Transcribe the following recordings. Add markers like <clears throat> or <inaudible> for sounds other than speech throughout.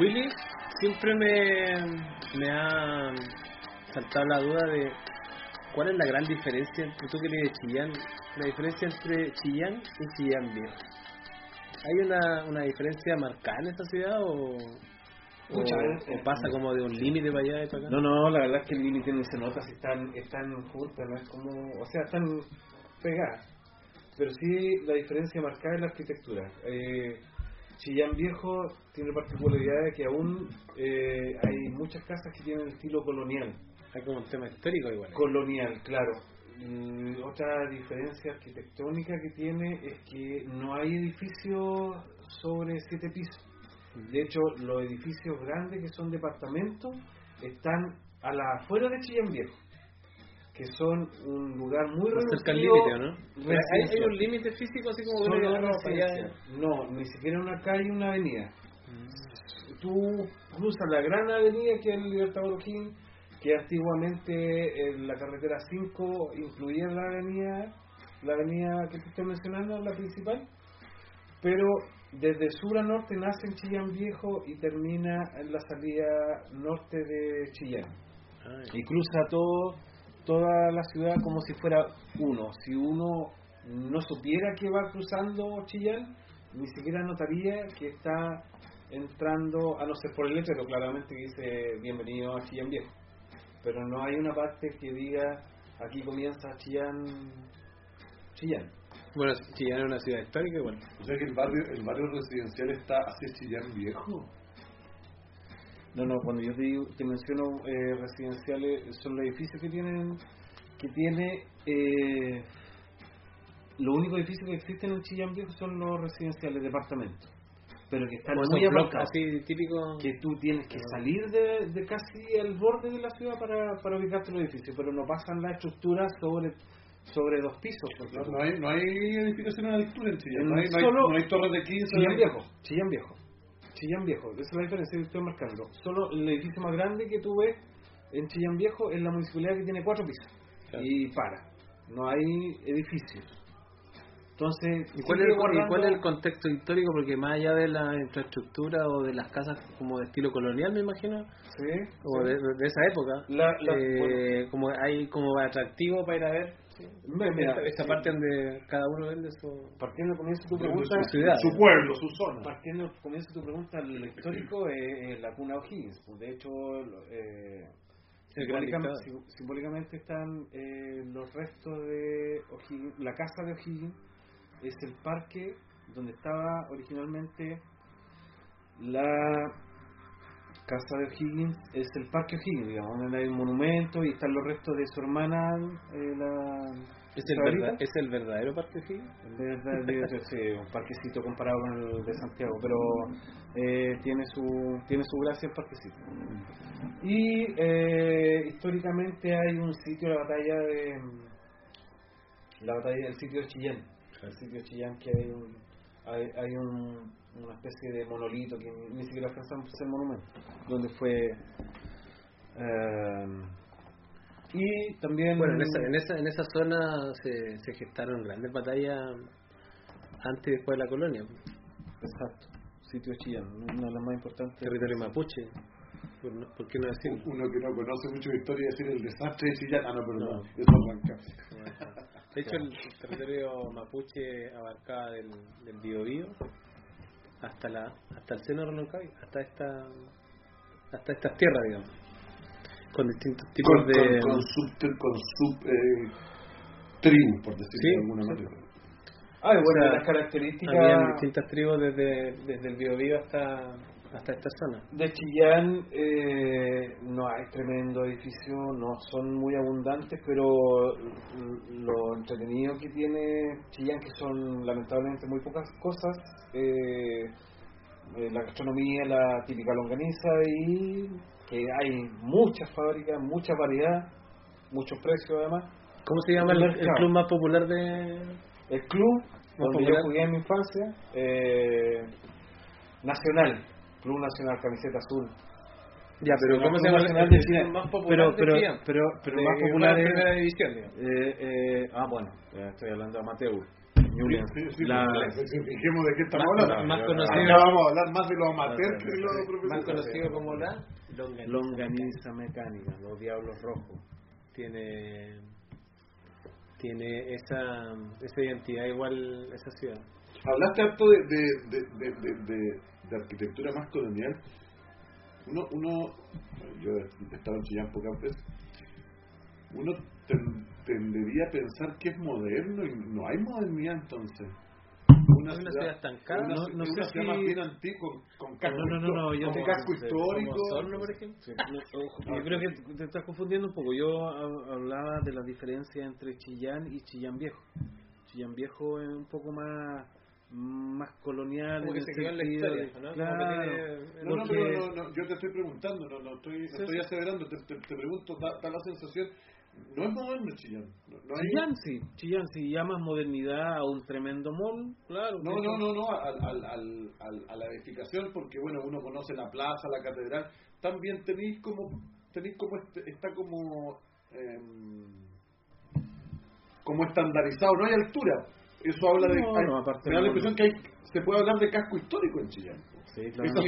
Willy siempre me, me ha saltado la duda de cuál es la gran diferencia entre tú que eres de Chillán, la diferencia entre Chillán y Chillán Viejo. ¿Hay una, una diferencia marcada en esta ciudad o, o, o veces. pasa como de un límite para allá y para acá? No, no, la verdad es que el límite no se nota si están, están juntas, no es como, o sea, están pegadas. Pero sí la diferencia marcada es la arquitectura. Eh, Chillán Viejo tiene la particularidad de que aún eh, hay muchas casas que tienen estilo colonial. Hay como un tema histórico igual. Colonial, claro. Mm, otra diferencia arquitectónica que tiene es que no hay edificios sobre siete pisos. De hecho, los edificios grandes que son departamentos están a la afuera de Chillán Viejo, que son un lugar muy cerca al reducido, límite, ¿o ¿no? Pero ¿Hay, un límite físico así como para allá? No, ni siquiera una calle, una avenida. Mm. Tú cruzas la gran avenida que es el Libertador O'Higgins, que antiguamente en la carretera 5 incluía la avenida, la avenida que te estoy mencionando, la principal, pero desde sur a norte nace en Chillán Viejo y termina en la salida norte de Chillán Ay. y cruza todo toda la ciudad como si fuera uno. Si uno no supiera que va cruzando Chillán, ni siquiera notaría que está entrando, a no ser por el letrero claramente que dice bienvenido a Chillán Viejo. Pero no hay una parte que diga aquí comienza Chillán. Chillán. Bueno, Chillán es una ciudad histórica igual. O sea que el barrio, el barrio residencial está hacia Chillán Viejo. No, no, cuando yo te, digo, te menciono eh, residenciales, son los edificios que tienen, que tiene, eh, los únicos edificios que existen en Chillán Viejo son los residenciales, departamentos, pero que están Como muy apartados, así típico. que tú tienes que salir de, de casi el borde de la ciudad para, para ubicarte los edificios, pero no pasan la estructura sobre sobre dos pisos, No, no hay, no hay edificaciones de altura en Chillán. No hay, no hay, Solo- no hay torres de 15. Chillán Viejo, Chillán Viejo, Chillán Viejo, esa es la diferencia que estoy marcando. Solo el edificio más grande que tú ves en Chillán Viejo es la municipalidad que tiene cuatro pisos Claro. y para, no hay edificios. Entonces, ¿Y cuál, es, y guardando- cuál es el contexto histórico? Porque más allá de la infraestructura o de las casas como de estilo colonial, me imagino, Sí, o sí. de, de esa época, La- la- eh, como hay como atractivo para ir a ver Mira, esta, parte donde cada uno vende su... partiendo comienzo tu pregunta, su- ciudad. su pueblo, su zona. partiendo comienzo tu pregunta, el histórico es, es la cuna O'Higgins. pues, De hecho, eh, simbólicamente están eh, los restos de O'Higgins. La casa de O'Higgins es el parque donde estaba originalmente la casa de O'Higgins, es el parque O'Higgins, digamos, donde hay un monumento y están los restos de su hermana, eh, la ¿Es el, Sabrita. verda- ¿Es el verdadero parque O'Higgins? sí, un parquecito comparado con el de Santiago, pero eh, tiene su tiene su gracia el parquecito. Y eh, históricamente hay un sitio, la batalla de la batalla del sitio de Chillán, el sitio de Chillán que hay un hay, hay un- una especie de monolito que ni, siquiera alcanza a ser monumento, donde fue eh, y también Bueno, en esa, en esa, en esa zona se, se gestaron grandes batallas antes y después de la colonia. exacto sitio Chillán, una de las más importantes Territorio mapuche. ¿Por, qué no decirlo? Uno que no conoce mucho historia decir el desastre de Chillán. Ah, no, pero no, No. eso arranca. De hecho, el territorio mapuche abarcaba del, del Biobío hasta la hasta el seno de Roncavi, hasta esta hasta estas tierras, digamos. Con distintos tipos Con, de... con, con sub, con sub eh, tribus, por decirlo Sí, de alguna manera. Ah, y bueno, O sea, las características Habían distintas tribus desde, desde el Biobío hasta, hasta esta zona. de Chillán eh, no hay tremendo edificio, no son muy abundantes, pero lo entretenido que tiene Chillán, que son lamentablemente muy pocas cosas, eh, eh, la gastronomía, la típica longaniza y que hay muchas fábricas, mucha variedad, muchos precios además. ¿Cómo se llama el, club más popular de...? El club donde popular. yo jugué en mi infancia, eh, Nacional, Club Nacional, camiseta azul. Ya, pero ¿cómo se llama el, Nacional de Chile. más popular Pero, de pero, Chillán? pero, pero De- más de popular la es- primera división, eh, eh, ah, bueno, eh, estoy hablando de Amateur. Julian. Sí, sí, La- sí, sí, fijemos de qué estamos Más- hablando. más Acá conocido- vamos a hablar más de lo amateur que de lo Más conocido como la longaniza. Longaniza mecánica, los diablos rojos. Tiene tiene esa, esa identidad igual esa ciudad. Hablaste harto de, de, de, de, de- arquitectura más colonial. Uno, uno yo he estado en Chillán pocas veces, uno ten- tendería a pensar que es moderno y no hay modernidad entonces. Es una ciudad estancada, una, no- no una sé ciudad si- más bien antigua, con, con casco, No, no, no, no, yo con te- casco como histórico. Como Osorno, por ejemplo. Sí, no, ojo, yo creo que te estás confundiendo un poco. Yo hab- hablaba de la diferencia entre Chillán y Chillán Viejo. Chillán Viejo es un poco más más colonial Como que en se quedó en la historia, de- ¿no? Claro, tiene- No, no, porque- pero no, no, yo te estoy preguntando, no, no estoy, no Sí, estoy sí. aseverando, te, te, te pregunto, da, da la sensación, no es moderno Chillán. No, no hay- Chillán sí, Chillán sí, llamas modernidad a un tremendo mall, claro. No, no, no, no, al, al, al, al- a la edificación, porque bueno, uno conoce la plaza, la catedral, también tenéis como, tenéis como, este- está como, em, como estandarizado, no hay altura. Eso habla de, No, hay- no, aparte me da la no. impresión que hay, se puede hablar de casco histórico en Chillán. Sí, claro. Zona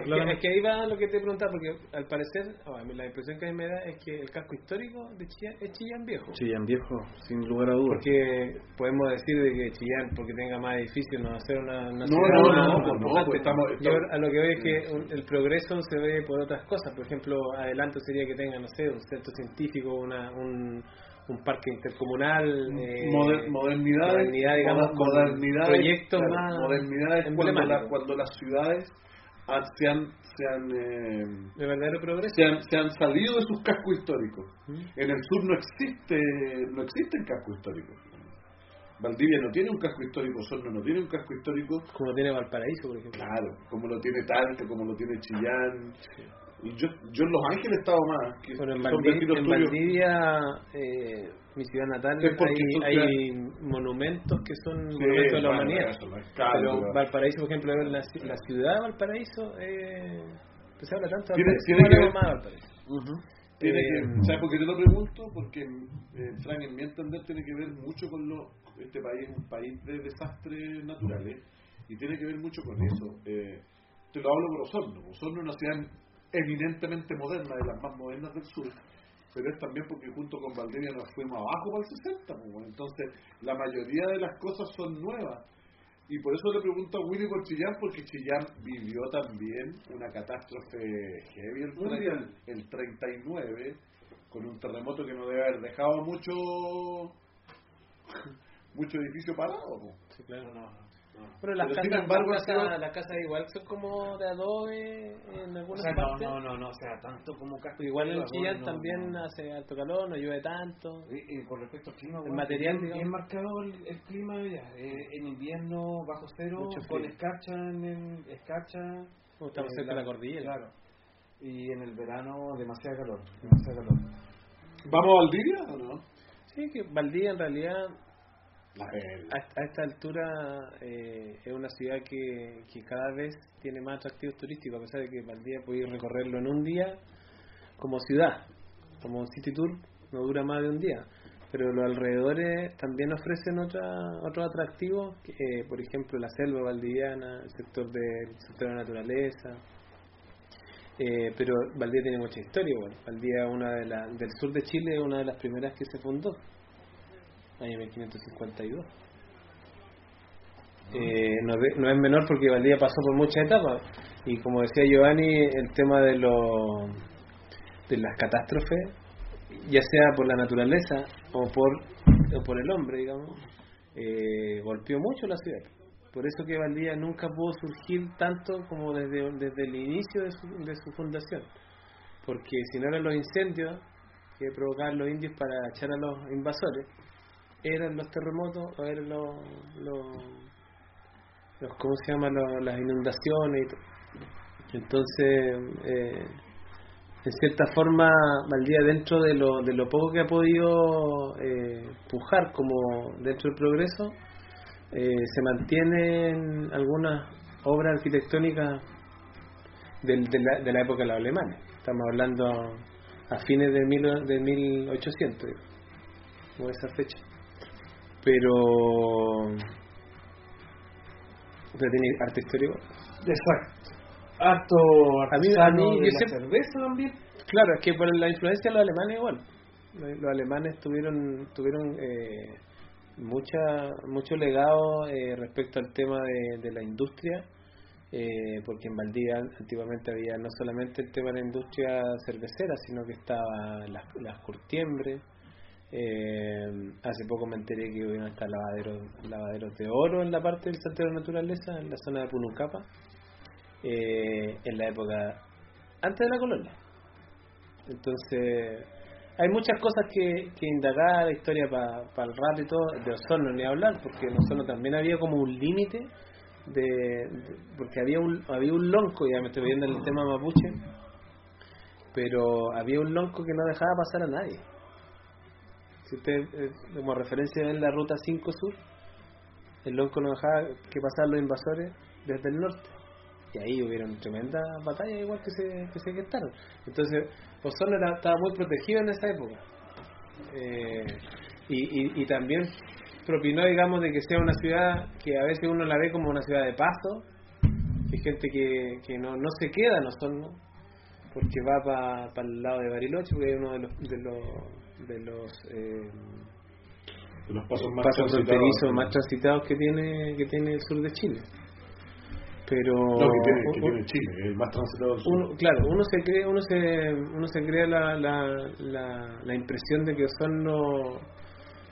que, claro. es que ahí va lo que te preguntaba, porque al parecer, o a mí la impresión que a mí me da es que el casco histórico de Chillán es Chillán viejo. Chillán Viejo, sin lugar a dudas. Porque podemos decir de que Chillán, porque tenga más edificios, no va a ser una, una No, ciudad no, no, importante. no, pues estamos- Yo estamos- a lo que veo es que un- el progreso se ve por otras cosas. Por ejemplo, adelanto sería que tenga, no sé, un centro científico, una, un, un parque intercomunal, eh, Moder- modernidad, modernidad, digamos, modernidad, proyectos claro, más modernidad es cuando, la- cuando las ciudades han- se han, se han, eh, de verdadero progreso. se han, se han salido de sus cascos históricos. ¿Mm? En el sur no existe no existen cascos históricos. Valdivia no tiene un casco histórico, Osorno no tiene un casco histórico, Como tiene Valparaíso, por ejemplo. claro, como lo tiene Talca, como lo tiene Chillán. Y Yo, yo en Los Ángeles he estado más, que, Bueno, en, que son Valdi- vecinos en. Valdivia, eh, mi ciudad natal, Es hay, hay monumentos que son Sí, monumentos de la bueno, humanidad. es caro, pero Valparaíso, por ejemplo, la, la ciudad de Valparaíso, eh, se habla tanto de Tiene- Valparaíso, tiene que hablamos ver- más de Valparaíso. Tiene Eh, que, ¿Sabes por qué te lo pregunto? Porque, eh, Frank, en mi entender, tiene que ver mucho con lo. Este país es un país de desastres naturales y tiene que ver mucho con eso. Eh, te lo hablo por Osorno. Osorno es una ciudad eminentemente moderna, de las más modernas del sur, pero es también porque junto con Valdivia nos fuimos abajo para el 60. pues. Entonces, la mayoría de las cosas son nuevas. Y por eso le pregunto a Willy por Chillán, porque Chillán vivió también una catástrofe heavy el, el 39, con un terremoto que no debe haber dejado mucho mucho edificio parado. po. Sí, claro, no. Bueno, las Pero sin casas, embargo, casas, las casas igual son como de adobe en O algunas sea, no, partes. no, no, no, o sea, tanto como casco. Igual en Chillán no, también no. hace alto calor, no llueve tanto. Y, y con respecto al clima, El bueno, material, bien, marcado el, el clima ya. Eh, en invierno bajo cero, Mucho con escarcha en el, escarcha. Como estamos eh, cerca de la cordillera. Claro. Y en el verano demasiado calor, demasiado calor. ¿Vamos a Valdivia o no? Sí, que Valdivia en realidad A, a esta altura eh, es una ciudad que, cada vez tiene más atractivos turísticos, a pesar de que Valdivia puede recorrerlo en un día como ciudad, como city tour, no dura más de un día. Pero los alrededores también ofrecen otra, otros atractivos, eh, por ejemplo la selva valdiviana, el sector, de, sector de la naturaleza. Eh, pero Valdivia tiene mucha historia, igual. Valdivia una de la, del sur de Chile es una de las primeras que se fundó, año 1552. eh, no, no, es menor porque Valdivia pasó por muchas etapas. Y como decía Giovanni el tema de los de las catástrofes ya sea por la naturaleza o por o por el hombre digamos eh, golpeó mucho la ciudad. Por eso que Valdivia nunca pudo surgir tanto como desde, desde el inicio de su, de su fundación. Porque si no eran los incendios que provocaban los indios para echar a los invasores eran los terremotos o eran los, los, ¿cómo se llama? las inundaciones y todo. Entonces, eh, en cierta forma, Valdía dentro de lo, de lo poco que ha podido eh, pujar como dentro del progreso, eh, se mantienen algunas obras arquitectónicas de, la, de la época de los alemanes. Estamos hablando a fines de, mil, de 1800, como esa fecha pero pero tiene arte histórico. Exacto. Harto a mí, a mí de la cerveza también. Claro es que por la influencia de los alemanes igual. Los alemanes tuvieron tuvieron eh, mucha mucho legado eh, respecto al tema de, de la industria eh, porque en Valdivia antiguamente había no solamente el tema de la industria cervecera sino que estaba las, las curtiembres eh, hace poco me enteré que hubieron hasta lavaderos, de oro en la parte del Centro de Naturaleza, en la zona de Punucapa, eh, en la época antes de la colonia. Entonces, hay muchas cosas que, que indagar, historia para el rato y todo, de Osorno ni hablar, porque en Osorno también había como un límite, de, porque había un, había un lonco, ya me estoy viendo en el tema mapuche, pero había un lonco que no dejaba pasar a nadie si usted, eh, como referencia en la ruta 5 sur, el lonco no dejaba que pasaran los invasores desde el norte. Y ahí hubieron tremendas batallas igual que se, que se gestaron. Entonces, Osorno estaba muy protegido en esa época. Eh, y, también propinó, digamos, de que sea una ciudad que a veces uno la ve como una ciudad de paso. Hay gente que, que no, se queda en Osorno porque va para el lado de Bariloche, porque es uno de los, de los de los eh, los pasos más pasos transitados, más transitados que tiene que tiene el sur de Chile. Pero no, que tiene, que tiene Chile el más transitado del sur. Uno, claro uno se cree uno se uno se crea la, la, la, la impresión de que Osorno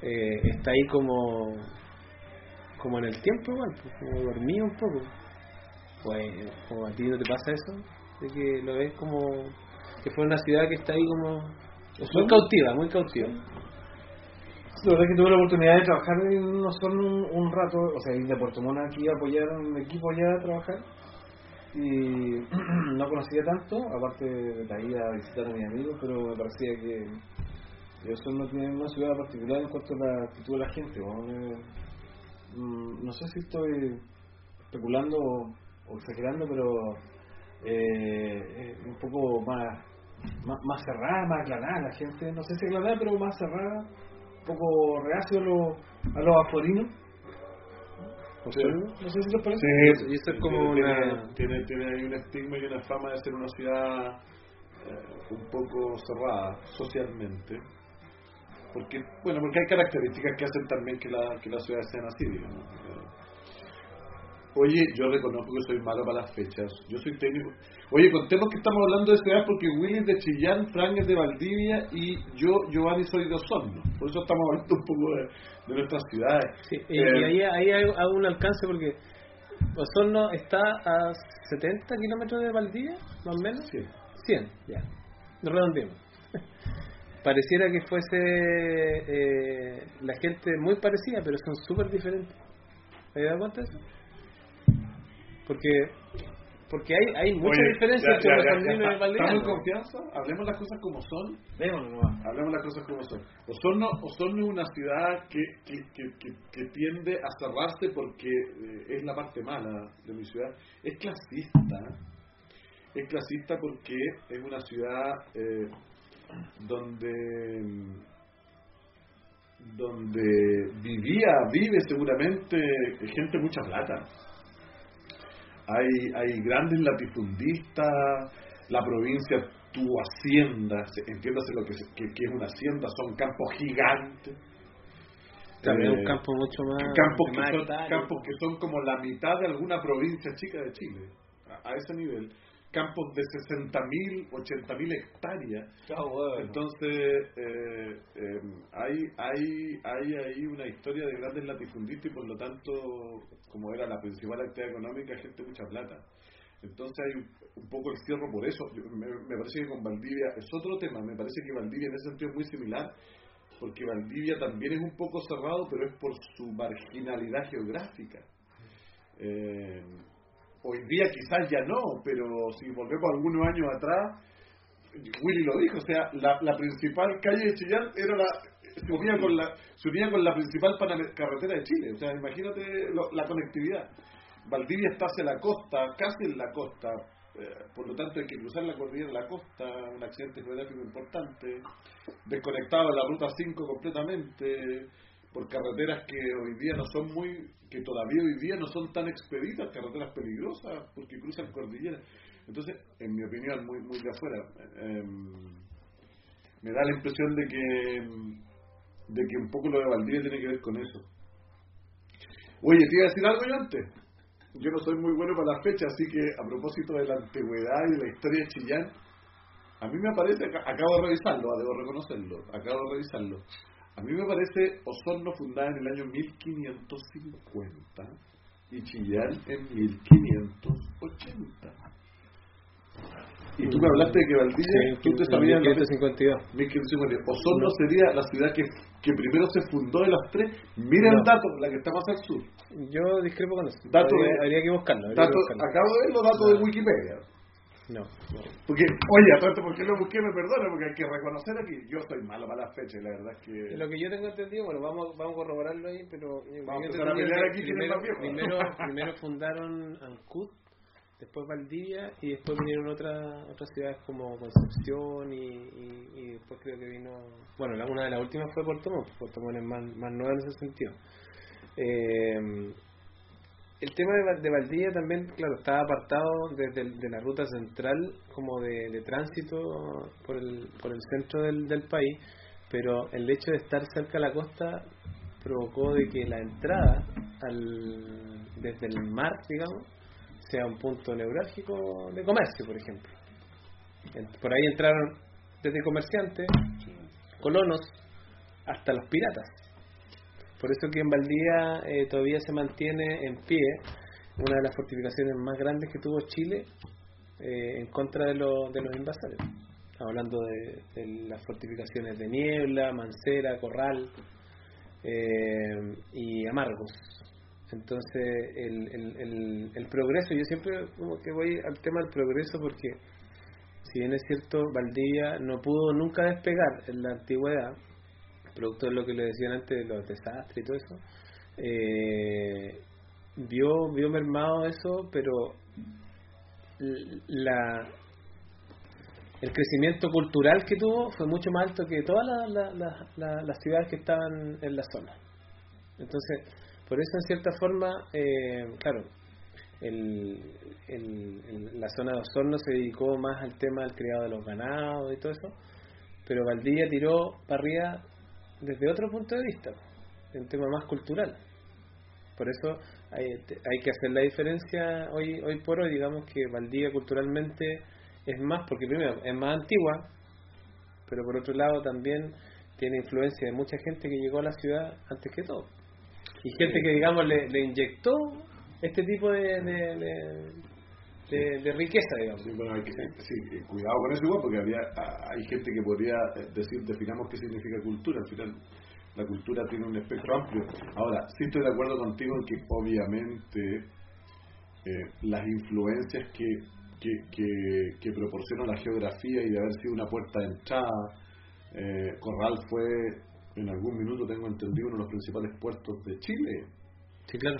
eh, está ahí como como en el tiempo igual pues, como dormido un poco. Pues como a ti no te pasa eso de que lo ves como que fue una ciudad que está ahí como muy cautiva, muy cautiva. La verdad es que tuve la oportunidad de trabajar en Osorno un, un rato, o sea, ir de Puerto Montt aquí a apoyar a un equipo allá a trabajar y <clears throat> no conocía tanto, aparte de la ida a visitar a mis amigos, pero me parecía que Osorno tiene una ciudad particular en cuanto a la actitud de la gente. Mm, no sé si estoy especulando o, exagerando, pero eh, un poco más más, cerrada, más aclarada, la gente, no sé si aclarada, pero más cerrada, un poco reacio a los, a los aforinos. No sé si te parece. Sí, y esto es como tiene, una... tiene, tiene, un estigma y una fama de ser una ciudad eh, un poco cerrada socialmente. Porque, bueno, porque hay características que hacen también que la, que la ciudad sea así, digamos. Oye, yo reconozco que soy malo para las fechas. Yo soy técnico. Oye, contemos que estamos hablando de ciudad porque Willy es de Chillán, Frank es de Valdivia y yo, Giovanni, soy de Osorno. Por eso estamos hablando un poco de, nuestras ciudades. Sí, y eh, ahí, ahí hago un alcance porque Osorno está a 70 kilómetros de Valdivia, más o menos. Sí. 100, ya. No redondeemos. <laughs> Pareciera que fuese eh, la gente muy parecida, pero son súper diferentes. ¿Te das cuenta de eso? Porque porque hay, hay mucha diferencia entre los andinos y valdivianos. ¿Estamos en confianza? Hablemos las cosas como son. Hablemos las cosas como son. Osorno, Osorno es una ciudad que, que, que, que, tiende a cerrarse porque eh, es la parte mala de mi ciudad. Es clasista. Es clasista porque es una ciudad eh, donde donde vivía, vive seguramente gente mucha plata hay, hay grandes latifundistas, la provincia, tu hacienda, entiéndase lo que, que, es una hacienda, son campos gigantes. Claro, es un Eh, campo mucho más. campos que, más son, campos que son como la mitad de alguna provincia chica de Chile, a, a ese nivel. Campos de 60.000, 80.000 hectáreas. Entonces, eh, eh, hay, hay, hay ahí una historia de grandes latifundistas y por lo tanto, como era la principal actividad económica, gente mucha plata. Entonces hay un, un poco el cierro por eso. Yo- me, me parece que con Valdivia es otro tema. Me parece que Valdivia en ese sentido es muy similar, porque Valdivia también es un poco cerrado, pero es por su marginalidad geográfica. Eh, hoy día quizás ya no, pero si volvemos algunos años atrás, Willy lo dijo, o sea, la, la principal calle de Chillán era la se unía con la se unía con la principal carretera de Chile, o sea, imagínate lo- la conectividad. Valdivia está hacia la costa, casi en la costa, eh, por lo tanto hay que cruzar la cordillera de la costa, un accidente geográfico importante, desconectado de la ruta 5 completamente, por carreteras que hoy día no son muy, que todavía hoy día no son tan expeditas, carreteras peligrosas, porque cruzan cordillera. Entonces, en mi opinión, muy, muy de afuera, eh, me da la impresión de que, de que un poco lo de Valdivia tiene que ver con eso. Oye, te iba a decir algo yo antes. Yo no soy muy bueno para la fecha, así que a propósito de la antigüedad y de la historia de Chillán, a mí me parece, ac- acabo de revisarlo, ah, debo reconocerlo, acabo de revisarlo. A mí me parece Osorno fundada en el año 1550 y Chillán en 1580. Y tú me hablaste de que Valdivia, Sí, tú te sabías la fecha. 1552. 1550. Osorno sería la ciudad que, que primero se fundó de las tres. Mira el No. dato, la que está más al sur. Yo discrepo con eso. Dato habría, de- habría que buscarlo. habría Dato, que buscarlo. acabo de ver los datos de Wikipedia. No, no. Porque, oye, a todo esto, ¿por qué lo busqué? Me perdona, porque hay que reconocer aquí. Yo soy malo para las fechas, la verdad es que. Lo que yo tengo entendido, bueno, vamos, vamos a corroborarlo ahí, pero. eh, Vamos a yo pelear aquí primero, más viejo. primero, <laughs> primero fundaron Ancud, después Valdivia y después vinieron otras otras ciudades como Concepción y, y, y después creo que vino. Bueno, la, una de las últimas fue Puerto Montt, Puerto Montt es más, más nueva en ese sentido. Eh, el tema de, de Valdivia también, claro, estaba apartado desde el- de la ruta central como de, de tránsito por el, por el centro del, del país, pero el hecho de estar cerca de la costa provocó de que la entrada al, desde el mar, digamos, sea un punto neurálgico de comercio, por ejemplo. Por ahí entraron desde comerciantes, colonos, hasta los piratas. Por eso que en Valdivia eh, todavía se mantiene en pie una de las fortificaciones más grandes que tuvo Chile eh, en contra de, lo- de los invasores. Hablando de, las fortificaciones de Niebla, Mancera, Corral eh, y Amargos. Entonces, el, el progreso, yo siempre como que voy al tema del progreso porque, si bien es cierto, Valdivia no pudo nunca despegar en la antigüedad, producto de lo que le decían antes de los desastres y todo eso, eh, vio, vio mermado eso, pero la el crecimiento cultural que tuvo fue mucho más alto que todas la- la- la- la- las ciudades que estaban en la zona. Entonces, por eso en cierta forma, eh, claro, el- el- la zona de Osorno se dedicó más al tema del criado de los ganados y todo eso, pero Valdivia tiró para arriba desde otro punto de vista, un tema más cultural. Por eso hay, hay que hacer la diferencia hoy hoy por hoy, digamos que Valdivia culturalmente es más, porque primero es más antigua, pero por otro lado también tiene influencia de mucha gente que llegó a la ciudad antes que todo. Y gente que, digamos, le, le inyectó este tipo de, de, de, de- de riqueza, digamos. Sí, bueno, hay que, sí, cuidado con eso igual, porque había, hay gente que podría eh, decir, definamos qué significa cultura. Al final, la cultura tiene un espectro amplio. Ahora, sí estoy de acuerdo contigo en que obviamente eh, las influencias que, que, que, que proporciona la geografía y de haber sido una puerta de entrada, eh, Corral fue en algún minuto, tengo entendido, uno de los principales puertos de Chile Sí, claro.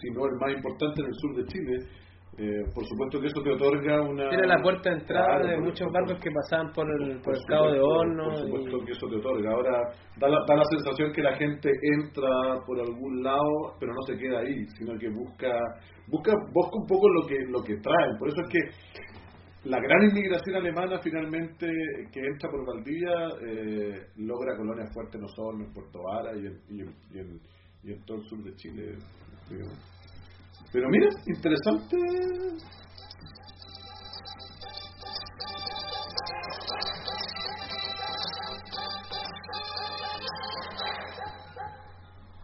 si no el más importante en el sur de Chile. Eh, por supuesto que eso te otorga una... Era la puerta de entrada Claro, de muchos por- barcos que pasaban por el, por por el Cabo de Horno. Por supuesto y- que eso te otorga. Ahora da la, da la sensación que la gente entra por algún lado, pero no se queda ahí, sino que busca busca busca un poco lo que lo que traen. Por eso es que la gran inmigración alemana finalmente que entra por Valdivia eh, logra colonias fuertes no solo en Puerto Vara y en, y, en, y, en, y en todo el sur de Chile. Pero, pero mira, interesante